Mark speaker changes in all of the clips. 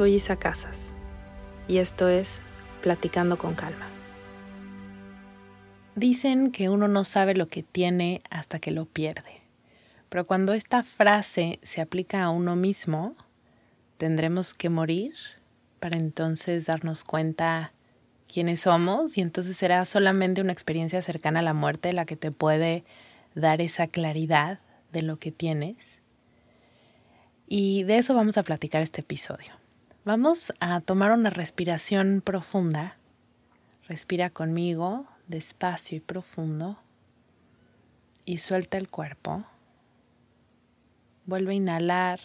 Speaker 1: Soy Isa y esto es Platicando con Calma. Dicen que uno no sabe lo que tiene hasta que lo pierde, pero cuando esta frase se aplica a uno mismo, tendremos que morir para entonces darnos cuenta quiénes somos y entonces será solamente una experiencia cercana a la muerte la que te puede dar esa claridad de lo que tienes. Y de eso vamos a platicar este episodio. Vamos a tomar una respiración profunda. Respira conmigo, despacio y profundo. Y suelta el cuerpo. Vuelve a inhalar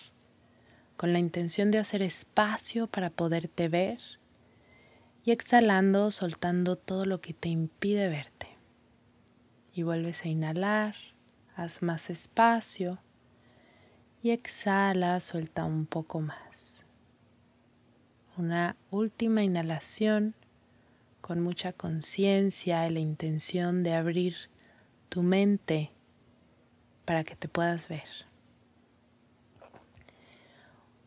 Speaker 1: con la intención de hacer espacio para poderte ver. Y exhalando, soltando todo lo que te impide verte. Y vuelves a inhalar, haz más espacio. Y exhala, suelta un poco más una última inhalación con mucha conciencia y la intención de abrir tu mente para que te puedas ver.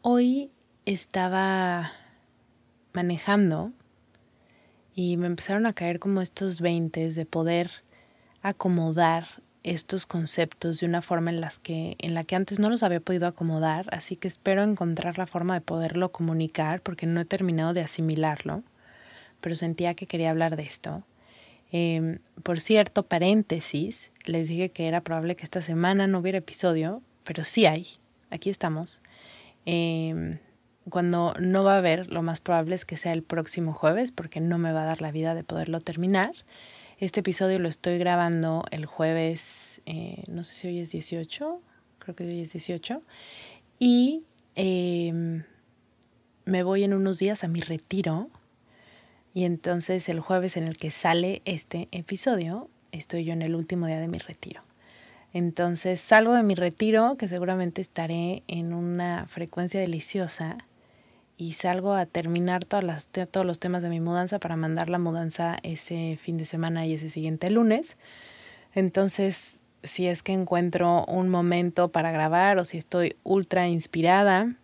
Speaker 1: Hoy estaba manejando y me empezaron a caer como estos veintes de poder acomodar estos conceptos de una forma en, las que, en la que antes no los había podido acomodar, así que espero encontrar la forma de poderlo comunicar porque no he terminado de asimilarlo, pero sentía que quería hablar de esto. Em, por cierto, paréntesis, les dije que era probable que esta semana no hubiera episodio, pero sí hay, aquí estamos. Em, cuando no va a haber, lo más probable es que sea el próximo jueves porque no me va a dar la vida de poderlo terminar. Este episodio lo estoy grabando el jueves, eh, no sé si hoy es 18, creo que hoy es 18, y em, me voy en unos días a mi retiro. Y entonces el jueves en el que sale este episodio, estoy yo en el último día de mi retiro. Entonces salgo de mi retiro, que seguramente estaré en una frecuencia deliciosa y salgo a terminar todas las, todos los temas de mi mudanza para mandar la mudanza ese fin de semana y ese siguiente lunes. Entonces, si es que encuentro un momento para grabar o si estoy ultra inspirada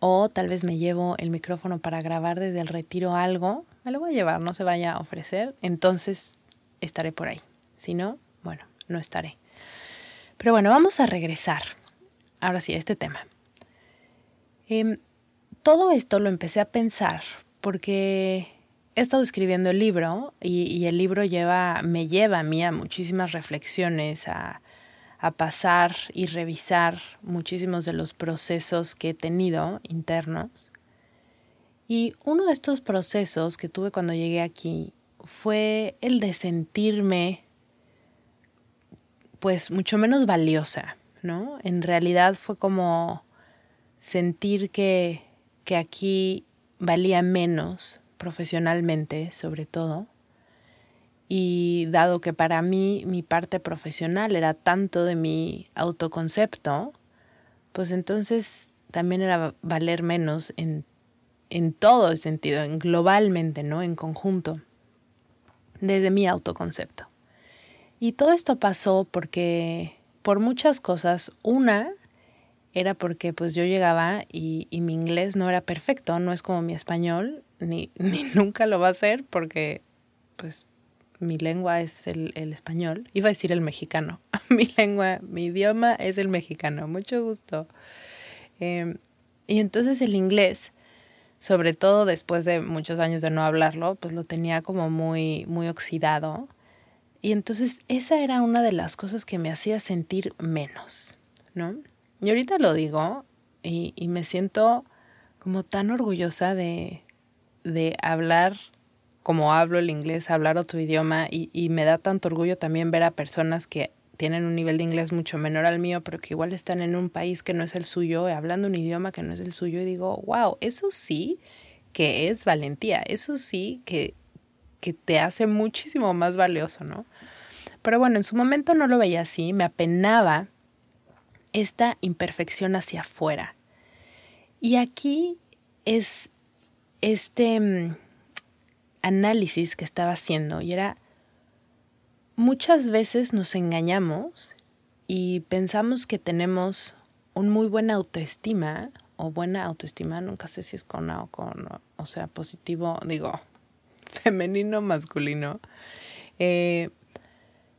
Speaker 1: o tal vez me llevo el micrófono para grabar desde el retiro algo, me lo voy a llevar, no se vaya a ofrecer, entonces estaré por ahí. Si no, bueno, no estaré. Pero bueno, vamos a regresar. Ahora sí, a este tema. Eh, todo esto lo empecé a pensar porque he estado escribiendo el libro y, el libro lleva, me lleva a mí a muchísimas reflexiones, a, a pasar y revisar muchísimos de los procesos que he tenido internos. Y uno de estos procesos que tuve cuando llegué aquí fue el de sentirme pues mucho menos valiosa, ¿no? En realidad fue como sentir que que aquí valía menos profesionalmente, sobre todo. Y dado que para mí mi parte profesional era tanto de mi autoconcepto, pues entonces también era valer menos en, en todo sentido, en globalmente, ¿no? En conjunto, desde mi autoconcepto. Y todo esto pasó porque por muchas cosas, una era porque pues yo llegaba y, mi inglés no era perfecto, no es como mi español, ni, ni nunca lo va a ser porque pues mi lengua es el, el, español, iba a decir el mexicano, mi lengua, mi idioma es el mexicano, mucho gusto. Em, y entonces el inglés, sobre todo después de muchos años de no hablarlo, pues lo tenía como muy, muy oxidado. Y entonces esa era una de las cosas que me hacía sentir menos, ¿no? Y ahorita lo digo y, y me siento como tan orgullosa de, de hablar como hablo el inglés, hablar otro idioma y, y, me da tanto orgullo también ver a personas que tienen un nivel de inglés mucho menor al mío, pero que igual están en un país que no es el suyo, hablando un idioma que no es el suyo y digo, wow, eso sí que es valentía, eso sí que, que te hace muchísimo más valioso, ¿no? Pero bueno, en su momento no lo veía así, me apenaba esta imperfección hacia afuera. Y aquí es este mm, análisis que estaba haciendo y era, muchas veces nos engañamos y pensamos que tenemos un muy buena autoestima o buena autoestima, nunca sé si es con A o con, o sea, positivo, digo, femenino, masculino. Eh,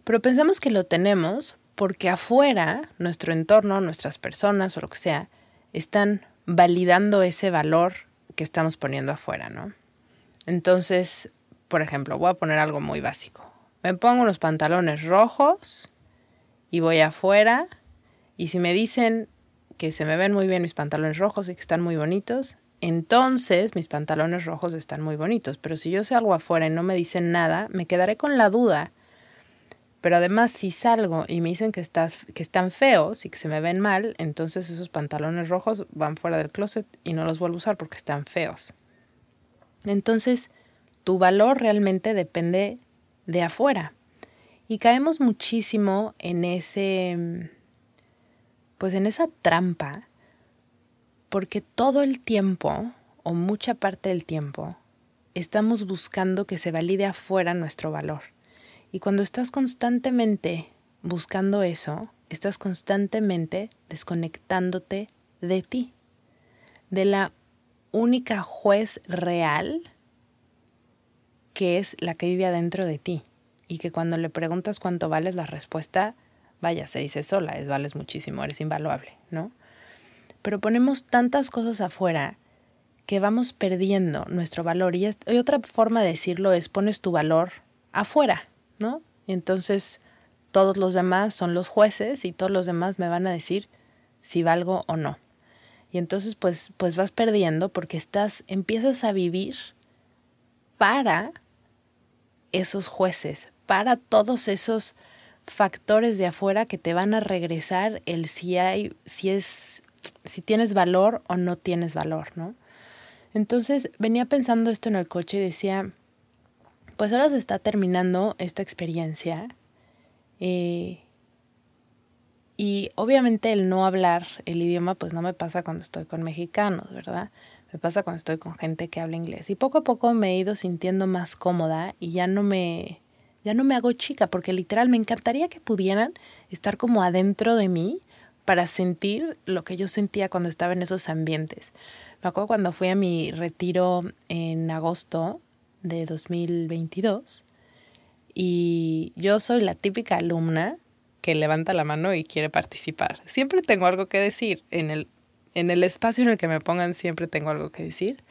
Speaker 1: pero pensamos que lo tenemos porque afuera, nuestro entorno, nuestras personas o lo que sea, están validando ese valor que estamos poniendo afuera, ¿no? Entonces, por ejemplo, voy a poner algo muy básico. Me pongo unos pantalones rojos y voy afuera y si me dicen que se me ven muy bien mis pantalones rojos y que están muy bonitos, entonces mis pantalones rojos están muy bonitos. Pero si yo salgo afuera y no me dicen nada, me quedaré con la duda. Pero además, si salgo y me dicen que, estás, que están feos y que se me ven mal, entonces esos pantalones rojos van fuera del closet y no los vuelvo a usar porque están feos. Entonces, tu valor realmente depende de afuera. Y caemos muchísimo en ese, pues en esa trampa, porque todo el tiempo, o mucha parte del tiempo, estamos buscando que se valide afuera nuestro valor. Y cuando estás constantemente buscando eso, estás constantemente desconectándote de ti, de la única juez real que es la que vive adentro de ti. Y que cuando le preguntas cuánto vales la respuesta, vaya, se dice sola, es vales muchísimo, eres invaluable, ¿no? Pero ponemos tantas cosas afuera que vamos perdiendo nuestro valor. Y, y otra forma de decirlo es pones tu valor afuera, ¿no? Y entonces todos los demás son los jueces y todos los demás me van a decir si valgo o no. Y entonces pues, pues vas perdiendo porque estás, empiezas a vivir para esos jueces, para todos esos factores de afuera que te van a regresar el si hay, si es, si tienes valor o no tienes valor, ¿no? Entonces venía pensando esto en el coche y decía, pues ahora se está terminando esta experiencia. Eh, y obviamente el no hablar el idioma pues no me pasa cuando estoy con mexicanos, ¿verdad? Me pasa cuando estoy con gente que habla inglés. Y poco a poco me he ido sintiendo más cómoda y ya no me ya no me hago chica porque literal me encantaría que pudieran estar como adentro de mí para sentir lo que yo sentía cuando estaba en esos ambientes. Me acuerdo cuando fui a mi retiro en agosto de 2022 y yo soy la típica alumna que levanta la mano y quiere participar. Siempre tengo algo que decir. En el, en el espacio en el que me pongan siempre tengo algo que decir.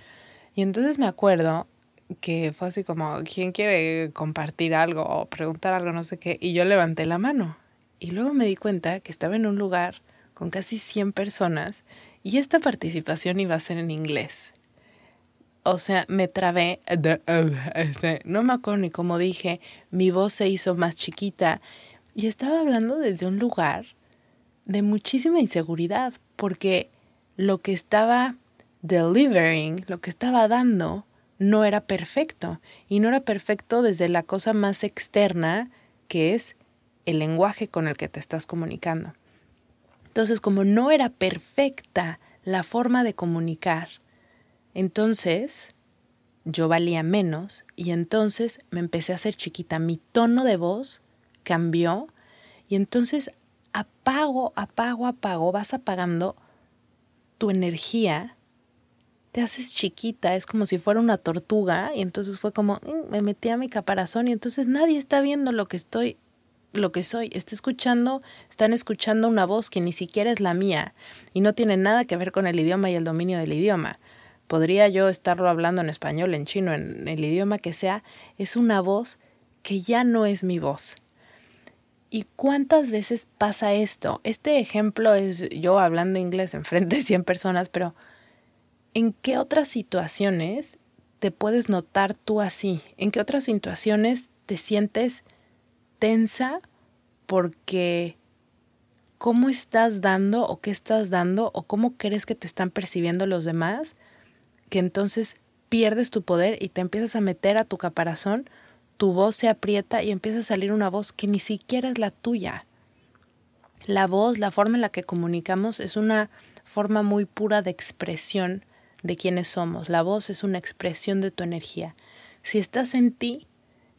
Speaker 1: Y entonces me acuerdo que fue así como, ¿quién quiere compartir algo o preguntar algo, no sé qué? Y yo levanté la mano. Y luego me di cuenta que estaba en un lugar con casi 100 personas y esta participación iba a ser en inglés. O sea, me trabé, este, no me acuerdo ni cómo dije, mi voz se hizo más chiquita y estaba hablando desde un lugar de muchísima inseguridad, porque lo que estaba delivering, lo que estaba dando, no era perfecto. Y no era perfecto desde la cosa más externa, que es el lenguaje con el que te estás comunicando. Entonces, como no era perfecta la forma de comunicar, entonces yo valía menos y entonces me empecé a hacer chiquita. Mi tono de voz cambió y entonces apago, apago, apago, vas apagando tu energía, te haces chiquita, es como si fuera una tortuga y entonces fue como, mm, me metí a mi caparazón y entonces nadie está viendo lo que estoy lo que soy. Está escuchando, están escuchando una voz que ni siquiera es la mía y no tiene nada que ver con el idioma y el dominio del idioma. Podría yo estarlo hablando en español, en chino, en el idioma que sea. Es una voz que ya no es mi voz. ¿Y cuántas veces pasa esto? Este ejemplo es yo hablando inglés en frente de 100 personas, pero ¿en qué otras situaciones te puedes notar tú así? ¿En qué otras situaciones te sientes tensa porque cómo estás dando o qué estás dando o cómo crees que te están percibiendo los demás, que entonces pierdes tu poder y te empiezas a meter a tu caparazón, tu voz se aprieta y empieza a salir una voz que ni siquiera es la tuya. La voz, la forma en la que comunicamos es una forma muy pura de expresión de quiénes somos. La voz es una expresión de tu energía. Si estás en ti,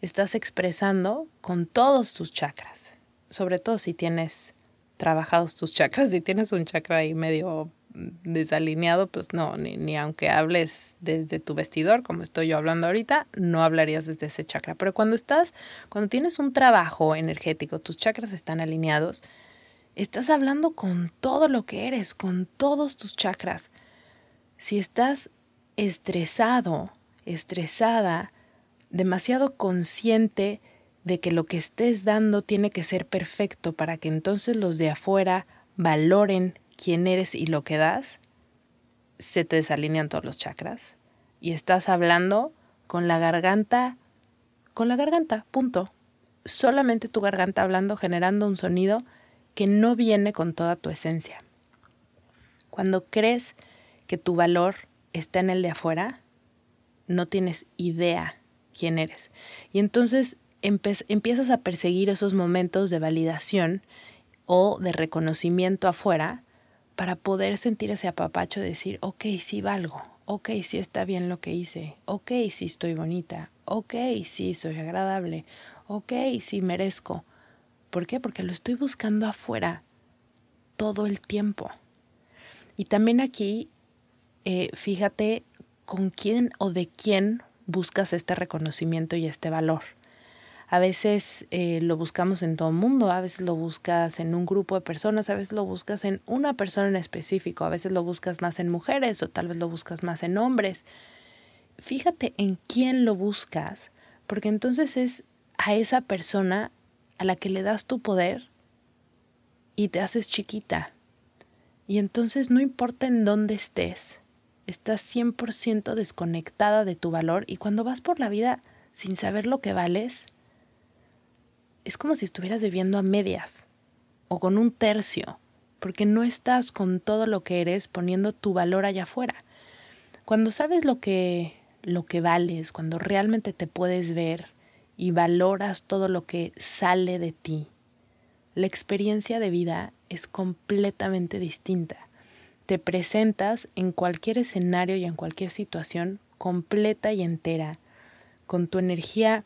Speaker 1: estás expresando con todos tus chakras, sobre todo si tienes trabajados tus chakras, si tienes un chakra ahí medio desalineado, pues no, ni, ni aunque hables desde tu vestidor, como estoy yo hablando ahorita, no hablarías desde ese chakra. Pero cuando estás, cuando tienes un trabajo energético, tus chakras están alineados, estás hablando con todo lo que eres, con todos tus chakras. Si estás estresado, estresada, demasiado consciente de que lo que estés dando tiene que ser perfecto para que entonces los de afuera valoren quién eres y lo que das, se te desalinean todos los chakras y estás hablando con la garganta, con la garganta, punto. Solamente tu garganta hablando, generando un sonido que no viene con toda tu esencia. Cuando crees que tu valor está en el de afuera, no tienes idea quién eres. Y entonces empiezas a perseguir esos momentos de validación o de reconocimiento afuera para poder sentir ese apapacho, decir, ok, sí valgo, ok, sí está bien lo que hice, ok, sí estoy bonita, ok, sí soy agradable, ok, sí merezco. ¿Por qué? Porque lo estoy buscando afuera todo el tiempo. Y también aquí, eh, fíjate con quién o de quién buscas este reconocimiento y este valor. A veces eh, lo buscamos en todo el mundo, a veces lo buscas en un grupo de personas, a veces lo buscas en una persona en específico, a veces lo buscas más en mujeres o tal vez lo buscas más en hombres. Fíjate en quién lo buscas, porque entonces es a esa persona a la que le das tu poder y te haces chiquita. Y entonces no importa en dónde estés, estás 100% desconectada de tu valor y cuando vas por la vida sin saber lo que vales, es como si estuvieras viviendo a medias o con un tercio, porque no estás con todo lo que eres poniendo tu valor allá afuera. Cuando sabes lo que lo que vales, cuando realmente te puedes ver y valoras todo lo que sale de ti, la experiencia de vida es completamente distinta te presentas en cualquier escenario y en cualquier situación completa y entera, con tu energía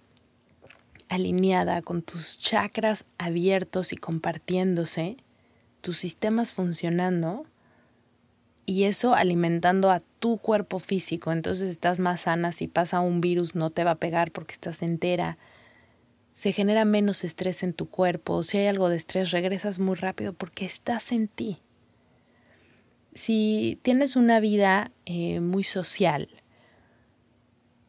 Speaker 1: alineada, con tus chakras abiertos y compartiéndose, tus sistemas funcionando y eso alimentando a tu cuerpo físico. Entonces estás más sana, si pasa un virus no te va a pegar porque estás entera. Se genera menos estrés en tu cuerpo. Si hay algo de estrés, regresas muy rápido porque estás en ti si tienes una vida eh, muy social,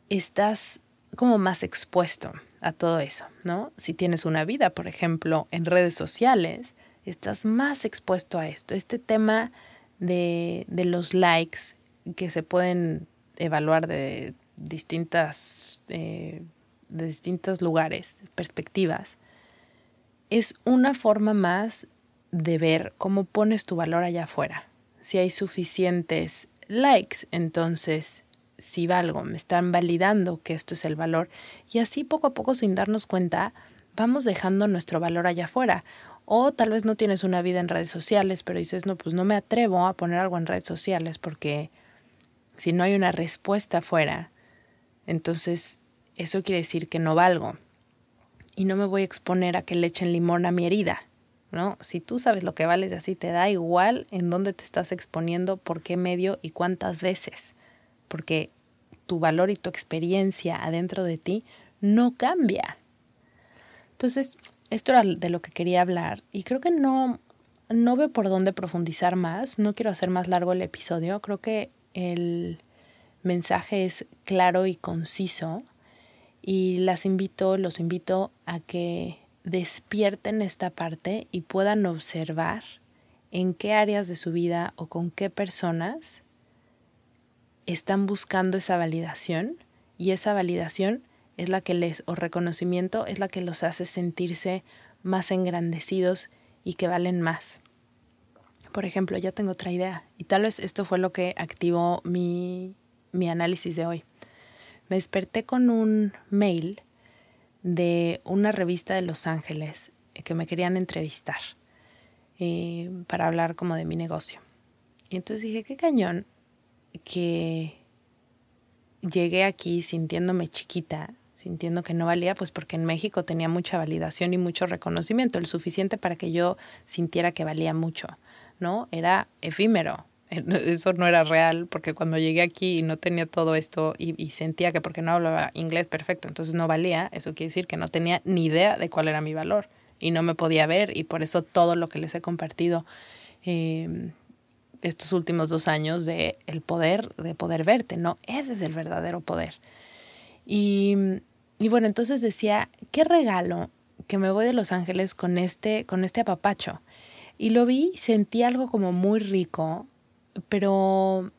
Speaker 1: estás como más expuesto a todo eso, ¿no? Si tienes una vida, por ejemplo, en redes sociales, estás más expuesto a esto. Este tema de, de los likes que se pueden evaluar de distintas, eh, de distintos lugares, perspectivas, es una forma más de ver cómo pones tu valor allá afuera, si hay suficientes likes, entonces si valgo, me están validando que esto es el valor y así poco a poco sin darnos cuenta vamos dejando nuestro valor allá afuera. O tal vez no tienes una vida en redes sociales, pero dices, no, pues no me atrevo a poner algo en redes sociales porque si no hay una respuesta afuera, entonces eso quiere decir que no valgo. Y no me voy a exponer a que le echen limón a mi herida. ¿no? Si tú sabes lo que vales así, te da igual en dónde te estás exponiendo, por qué medio y cuántas veces, porque tu valor y tu experiencia adentro de ti no cambia. Entonces, esto era de lo que quería hablar y creo que no, no veo por dónde profundizar más, no quiero hacer más largo el episodio, creo que el mensaje es claro y conciso y las invito, los invito a que despierten esta parte y puedan observar en qué áreas de su vida o con qué personas están buscando esa validación y esa validación es la que les, o reconocimiento, es la que los hace sentirse más engrandecidos y que valen más. Por ejemplo, ya tengo otra idea y tal vez esto fue lo que activó mi, mi análisis de hoy. Me desperté con un mail de una revista de Los Ángeles que me querían entrevistar eh, para hablar como de mi negocio. Y entonces dije, qué cañón que llegué aquí sintiéndome chiquita sintiendo que no valía, pues porque en México tenía mucha validación y mucho reconocimiento, el suficiente para que yo sintiera que valía mucho, ¿no? Era efímero, eso no era real, porque cuando llegué aquí y no tenía todo esto y, sentía que porque no hablaba inglés perfecto, entonces no valía, eso quiere decir que no tenía ni idea de cuál era mi valor y no me podía ver y por eso todo lo que les he compartido eh, estos últimos dos años de el poder, de poder verte, ¿no? Ese es el verdadero poder. Y, y bueno, entonces decía, qué regalo que me voy de Los Ángeles con este, con este apapacho. Y lo vi, sentí algo como muy rico, pero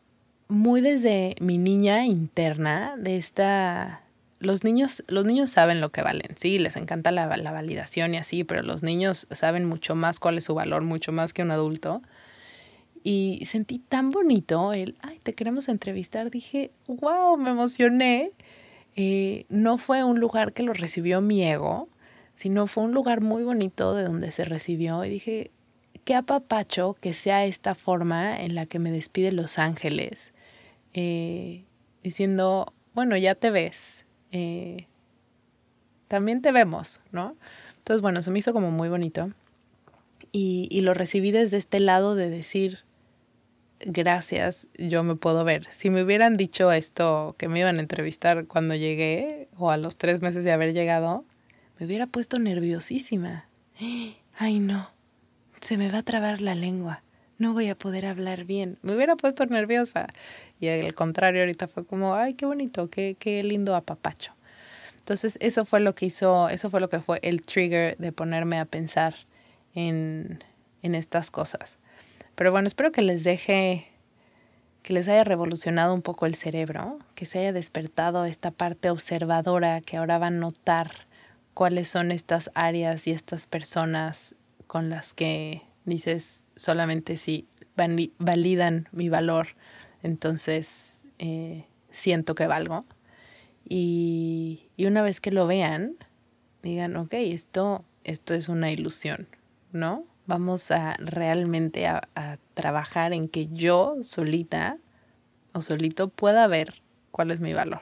Speaker 1: muy desde mi niña interna, de esta... Los niños, los niños saben lo que valen, sí, les encanta la, la validación y así, pero los niños saben mucho más cuál es su valor, mucho más que un adulto. Y sentí tan bonito el, ay, te queremos entrevistar. Dije, wow, me emocioné. Eh, no fue un lugar que lo recibió mi ego, sino fue un lugar muy bonito de donde se recibió y dije, qué apapacho que sea esta forma en la que me despide Los Ángeles, eh, diciendo, bueno, ya te ves, eh, también te vemos, ¿no? Entonces, bueno, se me hizo como muy bonito y, y lo recibí desde este lado de decir, gracias, yo me puedo ver. Si me hubieran dicho esto, que me iban a entrevistar cuando llegué, o a los tres meses de haber llegado, me hubiera puesto nerviosísima. Ay, no, se me va a trabar la lengua, no voy a poder hablar bien. Me hubiera puesto nerviosa. Y al contrario, ahorita fue como, ay, qué bonito, qué, qué lindo apapacho. Entonces, eso fue lo que hizo, eso fue lo que fue el trigger de ponerme a pensar en, en estas cosas. Pero bueno, espero que les deje, que les haya revolucionado un poco el cerebro, que se haya despertado esta parte observadora que ahora va a notar cuáles son estas áreas y estas personas con las que dices solamente si validan mi valor, entonces eh, siento que valgo. Y, y, una vez que lo vean, digan, ok, esto, esto es una ilusión, ¿no? Vamos a realmente a, trabajar en que yo solita o solito pueda ver cuál es mi valor.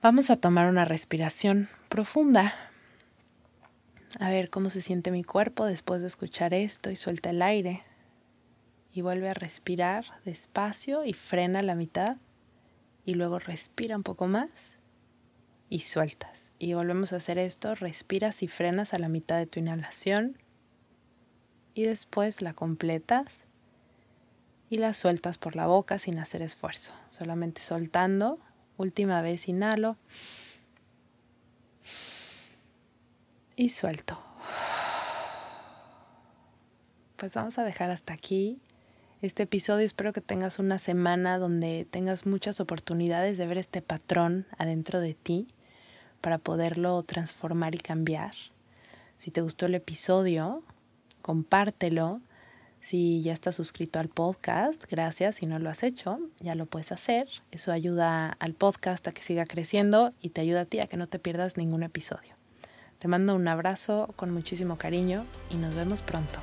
Speaker 1: Vamos a tomar una respiración profunda. A ver cómo se siente mi cuerpo después de escuchar esto y suelta el aire. Y vuelve a respirar despacio y frena la mitad. Y luego respira un poco más y sueltas. Y volvemos a hacer esto. Respiras y frenas a la mitad de tu inhalación y después la completas y la sueltas por la boca sin hacer esfuerzo, solamente soltando. Última vez inhalo y suelto. Pues vamos a dejar hasta aquí este episodio. Espero que tengas una semana donde tengas muchas oportunidades de ver este patrón adentro de ti para poderlo transformar y cambiar. Si te gustó el episodio, compártelo. Si ya estás suscrito al podcast, gracias. Si no lo has hecho, ya lo puedes hacer. Eso ayuda al podcast a que siga creciendo y te ayuda a ti a que no te pierdas ningún episodio. Te mando un abrazo con muchísimo cariño y nos vemos pronto.